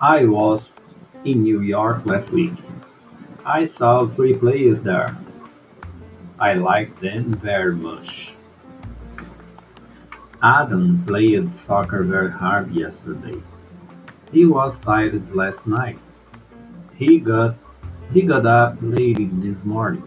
I was in New York last week. I saw three plays there. I liked them very much. Adam played soccer very hard yesterday. He was tired last night. He got he got up late this morning.